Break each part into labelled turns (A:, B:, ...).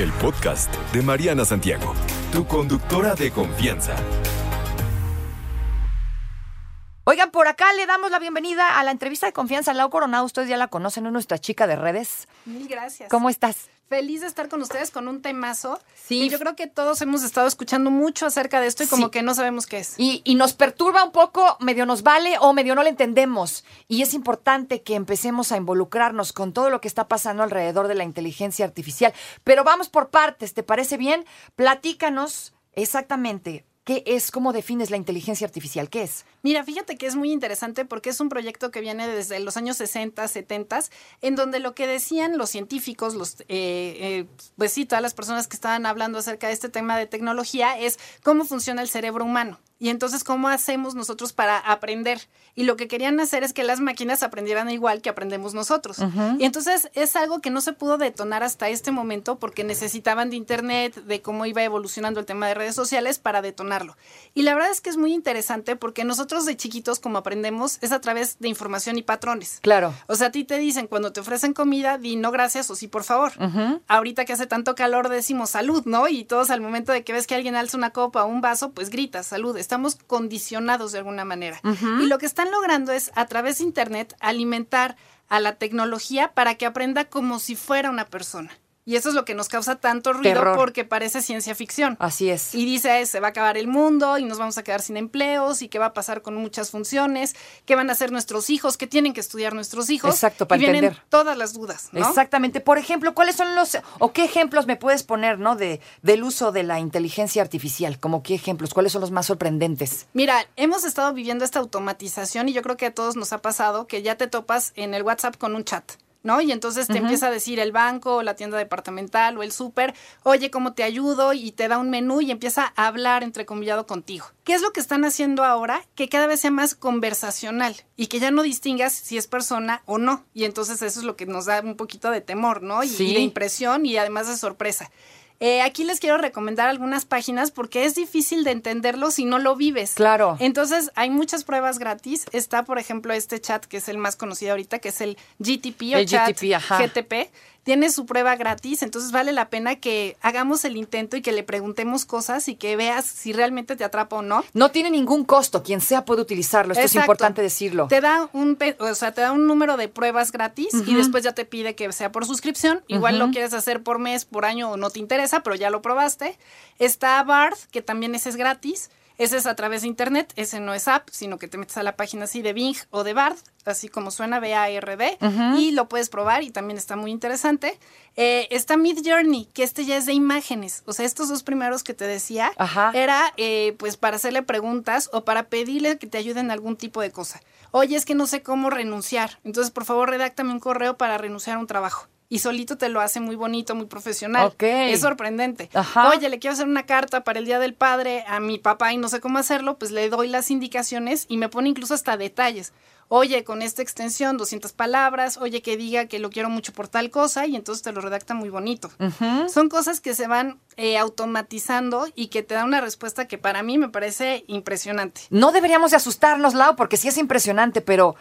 A: el podcast de Mariana Santiago, tu conductora de confianza.
B: Oigan, por acá le damos la bienvenida a la entrevista de confianza. Lau Coronado, ustedes ya la conocen, es nuestra chica de redes.
C: Mil gracias.
B: ¿Cómo estás?
C: Feliz de estar con ustedes con un temazo.
B: Sí.
C: Y yo creo que todos hemos estado escuchando mucho acerca de esto y como
B: Sí.
C: que no sabemos qué es.
B: Y, y nos perturba un poco, medio nos vale o medio no le entendemos. Y es importante que empecemos a involucrarnos con todo lo que está pasando alrededor de la inteligencia artificial. Pero vamos por partes, ¿te parece bien? Platícanos exactamente qué es, cómo defines la inteligencia artificial, qué es.
C: Mira, fíjate que es muy interesante porque es un proyecto que viene desde los años 60, 70, en donde lo que decían los científicos, los, eh, eh, pues sí, todas las personas que estaban hablando acerca de este tema de tecnología es cómo funciona el cerebro humano. Y entonces, ¿cómo hacemos nosotros para aprender? Y lo que querían hacer es que las máquinas aprendieran igual que aprendemos nosotros. Y entonces es algo que no se pudo detonar hasta este momento porque necesitaban de Internet, de cómo iba evolucionando el tema de redes sociales para detonarlo. Y la verdad es que es muy interesante porque nosotros de chiquitos, como aprendemos, es a través de información y patrones.
B: Claro.
C: O sea, a ti te dicen cuando te ofrecen comida, di no gracias o sí por favor. Ahorita que hace tanto calor decimos salud, ¿no? Y todos al momento de que ves que alguien alza una copa o un vaso, pues gritas salud. Estamos condicionados de alguna manera. Y lo que están logrando es a través de Internet alimentar a la tecnología para que aprenda como si fuera una persona. Y eso es lo que nos causa tanto ruido
B: Terror.
C: porque parece ciencia ficción.
B: Así es.
C: Y dice, se va a acabar el mundo y nos vamos a quedar sin empleos y qué va a pasar con muchas funciones, qué van a hacer nuestros hijos, qué tienen que estudiar nuestros hijos.
B: Exacto, para
C: y vienen
B: entender.
C: todas las dudas, ¿no?
B: Exactamente. Por ejemplo, ¿cuáles son los o qué ejemplos me puedes poner, no, de del uso de la inteligencia artificial? Como qué ejemplos, ¿cuáles son los más sorprendentes?
C: Mira, hemos estado viviendo esta automatización y yo creo que a todos nos ha pasado que ya te topas en el WhatsApp con un chat. ¿No? Y entonces te empieza a decir el banco, o la tienda departamental o el súper, oye, ¿cómo te ayudo? Y te da un menú y empieza a hablar entrecomillado contigo. ¿Qué es lo que están haciendo ahora? Que cada vez sea más conversacional y que ya no distingas si es persona o no. Y entonces eso es lo que nos da un poquito de temor, ¿no? Y,
B: Sí.
C: y de impresión y además de sorpresa. Eh, aquí les quiero recomendar algunas páginas porque es difícil de entenderlo si no lo vives.
B: Claro.
C: Entonces, hay muchas pruebas gratis. Está, por ejemplo, este chat que es el más conocido ahorita, que es el GTP o
B: El
C: chat
B: GTP, ajá.
C: GTP. Tiene su prueba gratis, entonces vale la pena que hagamos el intento y que le preguntemos cosas y que veas si realmente te atrapa o no.
B: No tiene ningún costo, quien sea puede utilizarlo, esto es importante decirlo.
C: Te da un, o sea, te da un número de pruebas gratis y después ya te pide que sea por suscripción. Igual lo quieres hacer por mes, por año o no te interesa, pero ya lo probaste. Está Bard, que también ese es gratis. Ese es a través de internet, ese no es app, sino que te metes a la página así de Bing o de Bard, así como suena B-A-R-D, y lo puedes probar y también está muy interesante. Eh, está Mid Journey, que este ya es de imágenes. O sea, estos dos primeros que te decía,
B: Ajá.
C: era eh, pues para hacerle preguntas o para pedirle que te ayuden en algún tipo de cosa. Oye, es que no sé cómo renunciar. Entonces, por favor, redáctame un correo para renunciar a un trabajo. Y solito te lo hace muy bonito, muy profesional.
B: Ok.
C: Es sorprendente.
B: Ajá.
C: Oye, le quiero hacer una carta para el Día del Padre a mi papá y no sé cómo hacerlo, pues le doy las indicaciones y me pone incluso hasta detalles. Oye, con esta extensión, 200 palabras, oye, que diga que lo quiero mucho por tal cosa y entonces te lo redacta muy bonito. Son cosas que se van eh, automatizando y que te dan una respuesta que para mí me parece impresionante.
B: No deberíamos de asustarnos, Lau, porque sí es impresionante, pero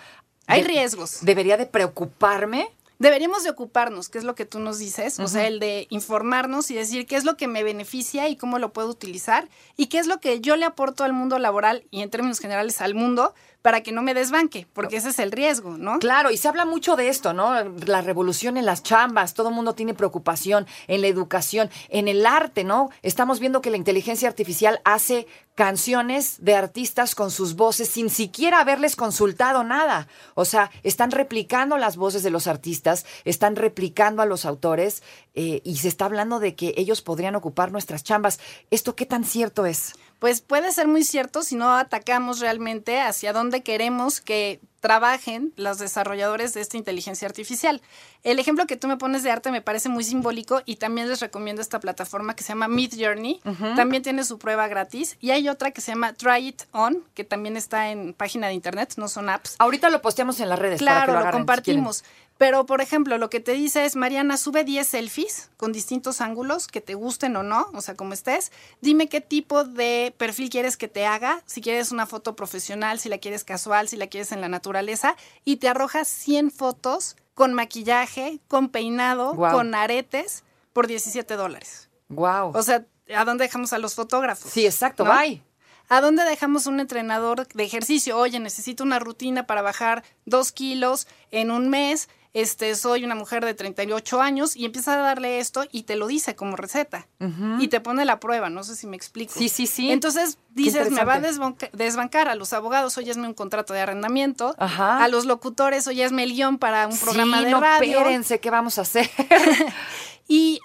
C: Hay riesgos.
B: debería de preocuparme.
C: Deberíamos de ocuparnos, que es lo que tú nos dices, o sea, el de informarnos y decir qué es lo que me beneficia y cómo lo puedo utilizar y qué es lo que yo le aporto al mundo laboral y en términos generales al mundo para que no me desbanque, porque ese es el riesgo, ¿no?
B: Claro, y se habla mucho de esto, ¿no? La revolución en las chambas, todo el mundo tiene preocupación en la educación, en el arte, ¿no? Estamos viendo que la inteligencia artificial hace canciones de artistas con sus voces sin siquiera haberles consultado nada. O sea, están replicando las voces de los artistas, están replicando a los autores eh, y se está hablando de que ellos podrían ocupar nuestras chambas. ¿Esto qué tan cierto es?
C: Pues puede ser muy cierto si no atacamos realmente hacia dónde queremos que trabajen los desarrolladores de esta inteligencia artificial. El ejemplo que tú me pones de arte me parece muy simbólico y también les recomiendo esta plataforma que se llama Mid Journey. También tiene su prueba gratis y hay otra que se llama Try It On, que también está en página de internet, no son apps.
B: Ahorita lo posteamos en las redes. para que
C: Claro,
B: lo,
C: lo,
B: agarren, si
C: compartimos. Pero, por ejemplo, lo que te dice es, Mariana, sube 10 selfies con distintos ángulos que te gusten o no, o sea, como estés. Dime qué tipo de perfil quieres que te haga, si quieres una foto profesional, si la quieres casual, si la quieres en la naturaleza, y te arroja 100 fotos con maquillaje, con peinado, con aretes, por 17 dólares.
B: Wow.
C: O sea, ¿a dónde dejamos a los fotógrafos?
B: sí, exacto,
C: ¿no?
B: bye.
C: ¿A dónde dejamos un entrenador de ejercicio? Oye, necesito una rutina para bajar dos kilos en un mes. Este, soy una mujer de 38 años y empieza a darle esto y te lo dice como receta. Y te pone la prueba, no sé si me explico.
B: Sí, sí, sí.
C: Entonces dices, me va a desbanca- desbancar a los abogados, hazme un contrato de arrendamiento.
B: Ajá.
C: A los locutores, oye, hazme el guion para un programa
B: sí,
C: de
B: no,
C: radio.
B: espérense, ¿qué vamos a hacer?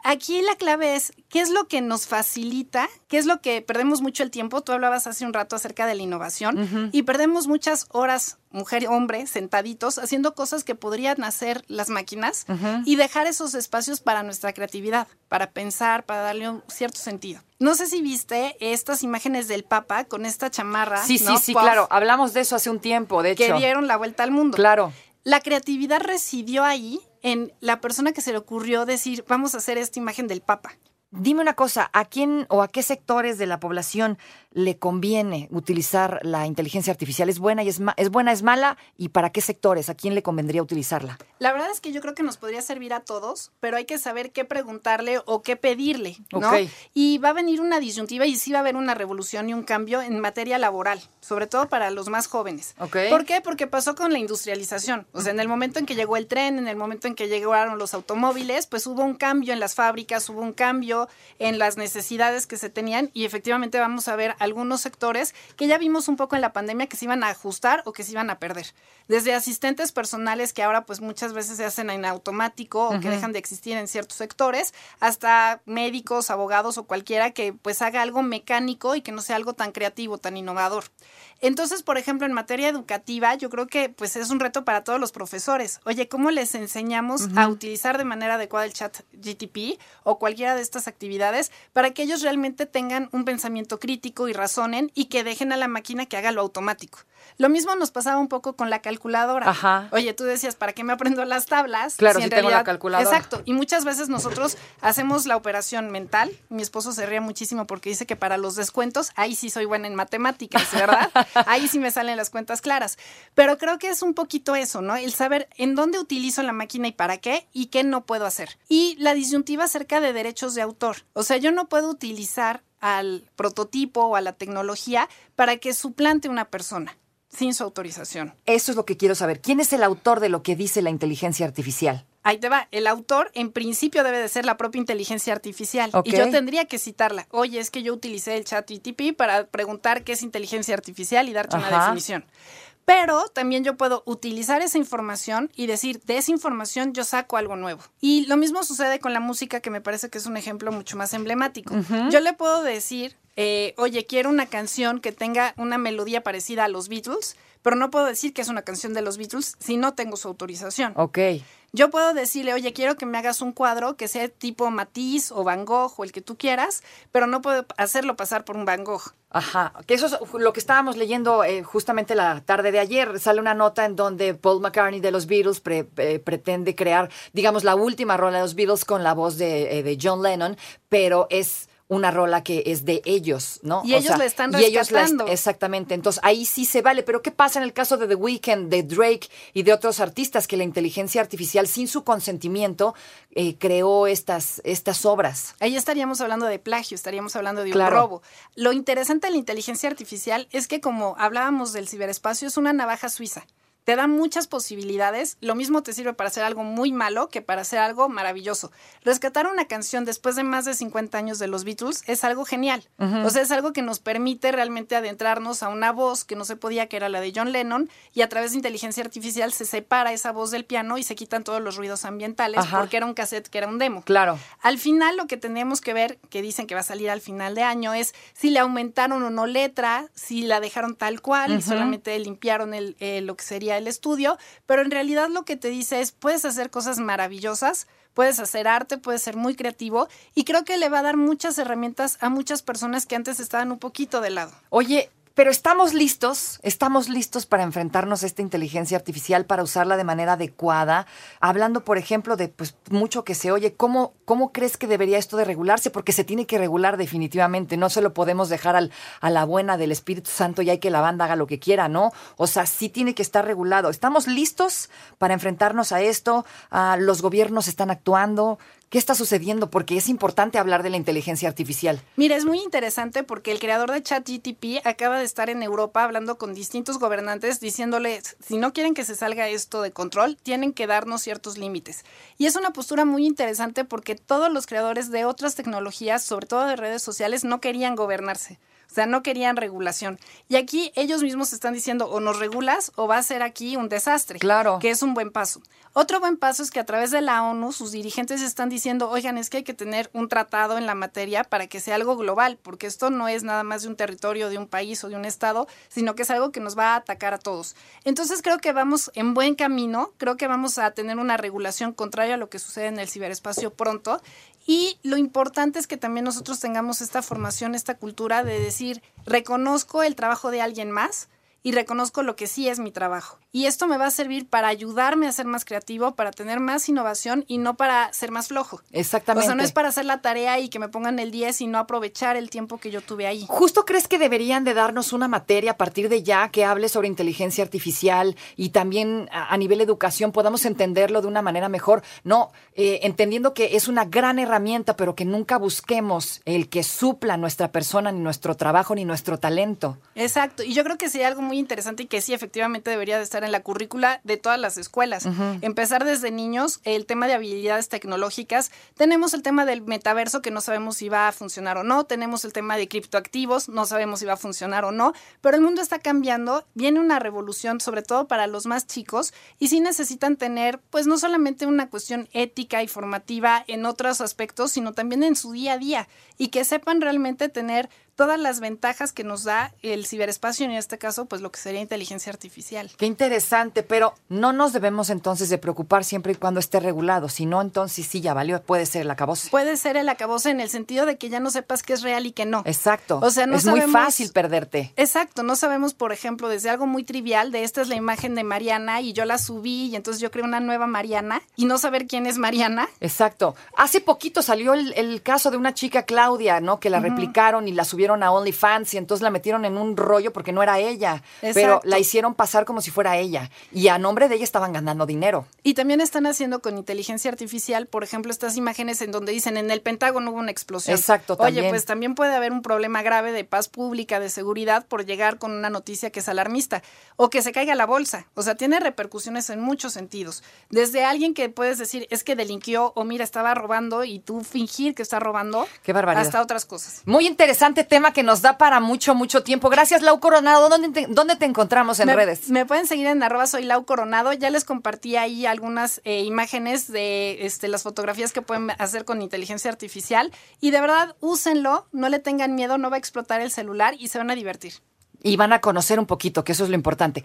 C: Aquí la clave es, ¿qué es lo que nos facilita? ¿Qué es lo que perdemos mucho el tiempo? Tú hablabas hace un rato acerca de la innovación y perdemos muchas horas, mujer y hombre, sentaditos, haciendo cosas que podrían hacer las máquinas y dejar esos espacios para nuestra creatividad, para pensar, para darle un cierto sentido. No sé si viste estas imágenes del Papa con esta chamarra.
B: sí, sí, sí,
C: Puff,
B: claro. Hablamos de eso hace un tiempo, de hecho.
C: Que dieron la vuelta al mundo.
B: Claro.
C: La creatividad residió ahí en la persona que se le ocurrió decir, vamos a hacer esta imagen del Papa.
B: Dime una cosa, ¿a quién o a qué sectores de la población le conviene utilizar la inteligencia artificial? ¿Es buena y es, ma- es buena, es mala? ¿Y para qué sectores? ¿A quién le convendría utilizarla?
C: La verdad es que yo creo que nos podría servir a todos, pero hay que saber qué preguntarle o qué pedirle, ¿no? Y va a venir una disyuntiva y sí va a haber una revolución y un cambio en materia laboral, sobre todo para los más jóvenes. ¿Por qué? Porque pasó con la industrialización. O sea, en el momento en que llegó el tren, en el momento en que llegaron los automóviles, pues hubo un cambio en las fábricas, hubo un cambio en las necesidades que se tenían y efectivamente vamos a ver algunos sectores que ya vimos un poco en la pandemia que se iban a ajustar o que se iban a perder. Desde asistentes personales que ahora pues muchas veces se hacen en automático o que dejan de existir en ciertos sectores, hasta médicos, abogados o cualquiera que pues haga algo mecánico y que no sea algo tan creativo, tan innovador. Entonces, por ejemplo, en materia educativa, yo creo que pues es un reto para todos los profesores. Oye, ¿cómo les enseñamos a utilizar de manera adecuada el chat GTP o cualquiera de estas actividades para que ellos realmente tengan un pensamiento crítico y razonen y que dejen a la máquina que haga lo automático? Lo mismo nos pasaba un poco con la calculadora.
B: Ajá.
C: Oye, tú decías, ¿para qué me aprendo las tablas?
B: Claro,
C: en
B: si tengo la calculadora.
C: Exacto. Y muchas veces nosotros hacemos la operación mental. Mi esposo se ríe muchísimo porque dice que para los descuentos, ahí sí soy buena en matemáticas, ¿verdad? ahí sí me salen las cuentas claras. Pero creo que es un poquito eso, ¿no? El saber en dónde utilizo la máquina y para qué y qué no puedo hacer. Y la disyuntiva acerca de derechos de autor. O sea, yo no puedo utilizar al prototipo o a la tecnología para que suplante una persona sin su autorización.
B: Eso es lo que quiero saber. ¿Quién es el autor de lo que dice la inteligencia artificial?
C: Ahí te va. El autor, en principio, debe de ser la propia inteligencia artificial. Y yo tendría que citarla. Oye, es que yo utilicé el chat GTP para preguntar qué es inteligencia artificial y darte una definición. Pero también yo puedo utilizar esa información y decir, de esa información yo saco algo nuevo. Y lo mismo sucede con la música, que me parece que es un ejemplo mucho más emblemático. Yo le puedo decir, eh, oye, quiero una canción que tenga una melodía parecida a los Beatles, pero no puedo decir que es una canción de los Beatles si no tengo su autorización.
B: Ok.
C: Yo puedo decirle, oye, quiero que me hagas un cuadro que sea tipo Matisse o Van Gogh o el que tú quieras, pero no puedo hacerlo pasar por un Van Gogh.
B: Ajá, que eso es lo que estábamos leyendo eh, justamente la tarde de ayer. Sale una nota en donde Paul McCartney de los Beatles pre- eh, pretende crear, digamos, la última rola de los Beatles con la voz de, eh, de John Lennon, pero es una rola que es de ellos, ¿no?
C: Y ellos la están
B: y ellos la exactamente. Entonces ahí sí se vale. Pero ¿qué pasa en el caso de The Weeknd, de Drake y de otros artistas que la inteligencia artificial, sin su consentimiento, eh, creó estas, estas obras?
C: Ahí estaríamos hablando de plagio, estaríamos hablando de
B: Claro.
C: un robo. Lo interesante de la inteligencia artificial es que como hablábamos del ciberespacio, es una navaja suiza. Te da muchas posibilidades. Lo mismo te sirve para hacer algo muy malo que para hacer algo maravilloso. Rescatar una canción después de más de 50 años de los Beatles es algo genial. O sea, es algo que nos permite realmente adentrarnos a una voz que no se podía, que era la de John Lennon, y a través de inteligencia artificial se separa esa voz del piano y se quitan todos los ruidos ambientales
B: Ajá.
C: porque era un cassette que era un demo.
B: Claro.
C: Al final lo que tenemos que ver, que dicen que va a salir al final de año, es si le aumentaron o no letra, si la dejaron tal cual y solamente limpiaron el, eh, lo que sería el estudio, pero en realidad lo que te dice es, puedes hacer cosas maravillosas, puedes hacer arte, puedes ser muy creativo y creo que le va a dar muchas herramientas a muchas personas que antes estaban un poquito de lado.
B: Oye, pero estamos listos, estamos listos para enfrentarnos a esta inteligencia artificial, para usarla de manera adecuada. Hablando, por ejemplo, de pues mucho que se oye, ¿cómo, cómo crees que debería esto de regularse? Porque se tiene que regular definitivamente, no se lo podemos dejar al, a la buena del Espíritu Santo y hay que la banda haga lo que quiera, ¿no? O sea, sí tiene que estar regulado. ¿Estamos listos para enfrentarnos a esto? Ah, ¿Los gobiernos están actuando? ¿Qué está sucediendo? Porque es importante hablar de la inteligencia artificial.
C: Mira, es muy interesante porque el creador de ChatGTP acaba de estar en Europa hablando con distintos gobernantes diciéndoles, si no quieren que se salga esto de control, tienen que darnos ciertos límites. Y es una postura muy interesante porque todos los creadores de otras tecnologías, sobre todo de redes sociales, no querían gobernarse. O sea, no querían regulación. Y aquí ellos mismos están diciendo o nos regulas o va a ser aquí un desastre.
B: Claro.
C: Que es un buen paso. Otro buen paso es que a través de la ONU sus dirigentes están diciendo, oigan, es que hay que tener un tratado en la materia para que sea algo global, porque esto no es nada más de un territorio, de un país o de un estado, sino que es algo que nos va a atacar a todos. Entonces creo que vamos en buen camino, creo que vamos a tener una regulación contraria a lo que sucede en el ciberespacio pronto y lo importante es que también nosotros tengamos esta formación, esta cultura de decir, reconozco el trabajo de alguien más y reconozco lo que sí es mi trabajo. Y esto me va a servir para ayudarme a ser más creativo, para tener más innovación y no para ser más flojo.
B: Exactamente.
C: O sea, no es para hacer la tarea y que me pongan el 10 y no aprovechar el tiempo que yo tuve ahí.
B: ¿Justo crees que deberían de darnos una materia a partir de ya que hable sobre inteligencia artificial y también a, nivel educación podamos entenderlo de una manera mejor? No, eh, entendiendo que es una gran herramienta, pero que nunca busquemos el que supla nuestra persona, ni nuestro trabajo, ni nuestro talento.
C: Exacto. Y yo creo que sería algo muy interesante y que sí, efectivamente debería de estar en la currícula de todas las escuelas. Empezar desde niños, el tema de habilidades tecnológicas. Tenemos el tema del metaverso que no sabemos si va a funcionar o no. Tenemos el tema de criptoactivos, no sabemos si va a funcionar o no. Pero el mundo está cambiando, viene una revolución, sobre todo para los más chicos, y sí necesitan tener, pues no solamente una cuestión ética y formativa en otros aspectos, sino también en su día a día, y que sepan realmente tener todas las ventajas que nos da el ciberespacio, y en este caso, pues lo que sería inteligencia artificial.
B: Qué interesante, pero no nos debemos entonces de preocupar siempre y cuando esté regulado, si no, entonces sí, ya valió, puede ser el acabose.
C: Puede ser el acabose en el sentido de que ya no sepas qué es real y qué no.
B: Exacto. O sea, no es muy fácil perderte.
C: Exacto, no sabemos, por ejemplo, desde algo muy trivial, de esta es la imagen de Mariana y yo la subí y entonces yo creo una nueva Mariana y no saber quién es Mariana.
B: Exacto. Hace poquito salió el, caso de una chica, Claudia, ¿no? Que la replicaron y la subieron a OnlyFans y entonces la metieron en un rollo porque no era ella, pero la hicieron pasar como si fuera ella y a nombre de ella estaban ganando dinero.
C: Y también están haciendo con inteligencia artificial, por ejemplo, estas imágenes en donde dicen en el Pentágono hubo una explosión.
B: Exacto,
C: Oye, pues también puede haber un problema grave de paz pública, de seguridad por llegar con una noticia que es alarmista o que se caiga la bolsa. O sea, tiene repercusiones en muchos sentidos. Desde alguien que puedes decir es que delinquió o mira, estaba robando y tú fingir que está robando.
B: Qué barbaridad.
C: Hasta otras cosas.
B: Muy interesante tema que nos da para mucho, mucho tiempo. Gracias, Lau Coronado. ¿Dónde te, dónde te encontramos en redes?
C: Me pueden seguir en arroba soy Lau Coronado. Ya les compartí ahí algunas eh, imágenes de este, las fotografías que pueden hacer con inteligencia artificial. Y de verdad, úsenlo, no le tengan miedo, no va a explotar el celular y se van a divertir.
B: Y van a conocer un poquito, que eso es lo importante.